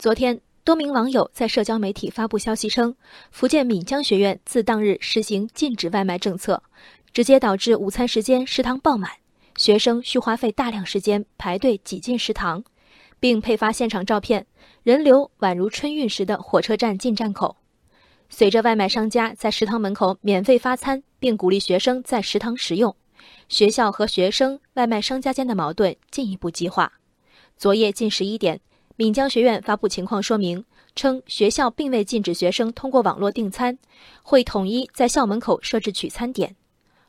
昨天，多名网友在社交媒体发布消息称，福建闽江学院自当日实行禁止外卖政策，直接导致午餐时间食堂爆满，学生需花费大量时间排队挤进食堂，并配发现场照片，人流宛如春运时的火车站进站口。随着外卖商家在食堂门口免费发餐，并鼓励学生在食堂食用，学校和学生、外卖商家间的矛盾进一步激化。昨夜近十一点。闽江学院发布情况说明称，学校并未禁止学生通过网络订餐，会统一在校门口设置取餐点。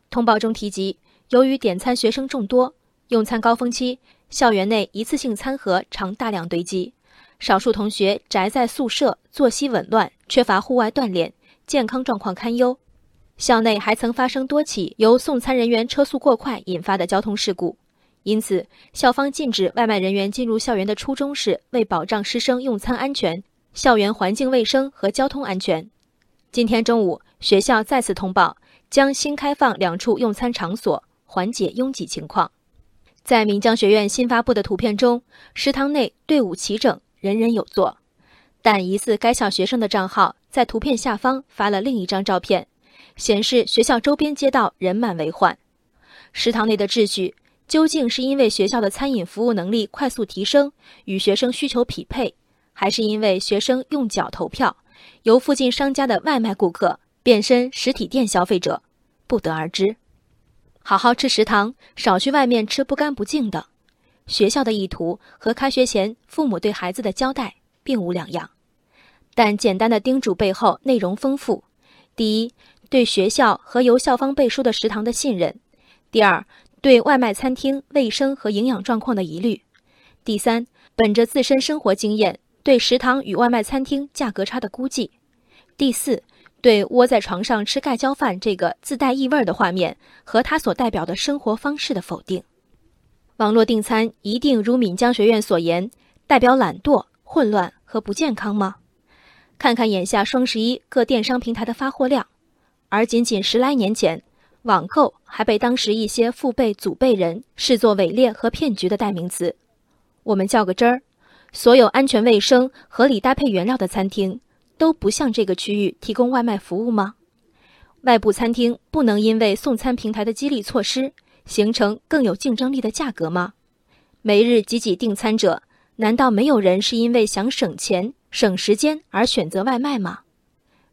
通报中提及，由于点餐学生众多，用餐高峰期，校园内一次性餐盒常大量堆积，少数同学宅在宿舍，作息紊乱，缺乏户外锻炼，健康状况堪忧。校内还曾发生多起由送餐人员车速过快引发的交通事故。因此，校方禁止外卖人员进入校园的初衷是为保障师生用餐安全、校园环境卫生和交通安全。今天中午，学校再次通报将新开放两处用餐场所，缓解拥挤情况。在闽江学院新发布的图片中，食堂内队伍齐整，人人有座。但疑似该校学生的账号在图片下方发了另一张照片，显示学校周边街道人满为患。食堂内的秩序。究竟是因为学校的餐饮服务能力快速提升，与学生需求匹配，还是因为学生用脚投票，由附近商家的外卖顾客变身实体店消费者，不得而知。好好吃食堂，少去外面吃不干不净的。学校的意图和开学前父母对孩子的交代并无两样，但简单的叮嘱背后内容丰富：第一，对学校和由校方背书的食堂的信任；第二。对外卖餐厅卫生和营养状况的疑虑。第三，本着自身生活经验，对食堂与外卖餐厅价格差的估计。第四，对窝在床上吃盖浇饭这个自带异味的画面和它所代表的生活方式的否定。网络订餐一定如闽江学院所言，代表懒惰、混乱和不健康吗？看看眼下双十一各电商平台的发货量，而仅仅十来年前。网购还被当时一些父辈、祖辈人视作伪劣和骗局的代名词。我们较个真儿，所有安全卫生、合理搭配原料的餐厅都不向这个区域提供外卖服务吗？外部餐厅不能因为送餐平台的激励措施，形成更有竞争力的价格吗？每日挤挤订餐者，难道没有人是因为想省钱、省时间而选择外卖吗？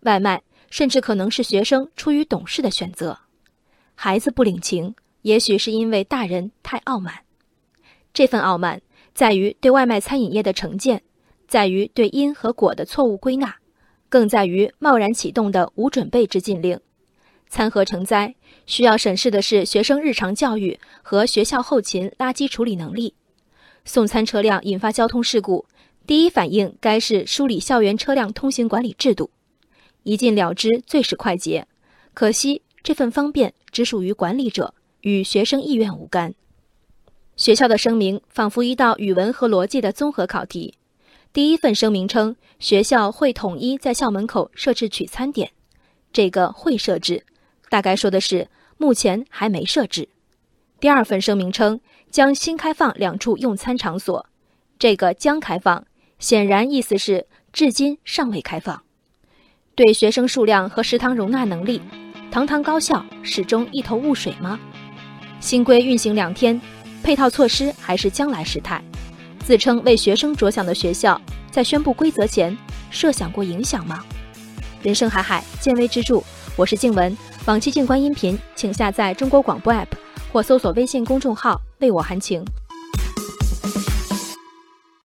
外卖甚至可能是学生出于懂事的选择。孩子不领情，也许是因为大人太傲慢。这份傲慢在于对外卖餐饮业的成见，在于对因和果的错误归纳，更在于贸然启动的无准备之禁令。餐盒成灾，需要审视的是学生日常教育和学校后勤垃圾处理能力。送餐车辆引发交通事故，第一反应该是梳理校园车辆通行管理制度，一禁了之最是快捷。可惜。这份方便只属于管理者，与学生意愿无干。学校的声明仿佛一道语文和逻辑的综合考题。第一份声明称，学校会统一在校门口设置取餐点，这个会设置，大概说的是目前还没设置。第二份声明称，将新开放两处用餐场所，这个将开放，显然意思是至今尚未开放。对学生数量和食堂容纳能力。堂堂高校始终一头雾水吗？新规运行两天，配套措施还是将来时态。自称为学生着想的学校，在宣布规则前，设想过影响吗？人生海海，见微知著。我是静文，往期静观音频，请下载中国广播 app 或搜索微信公众号“为我含情”。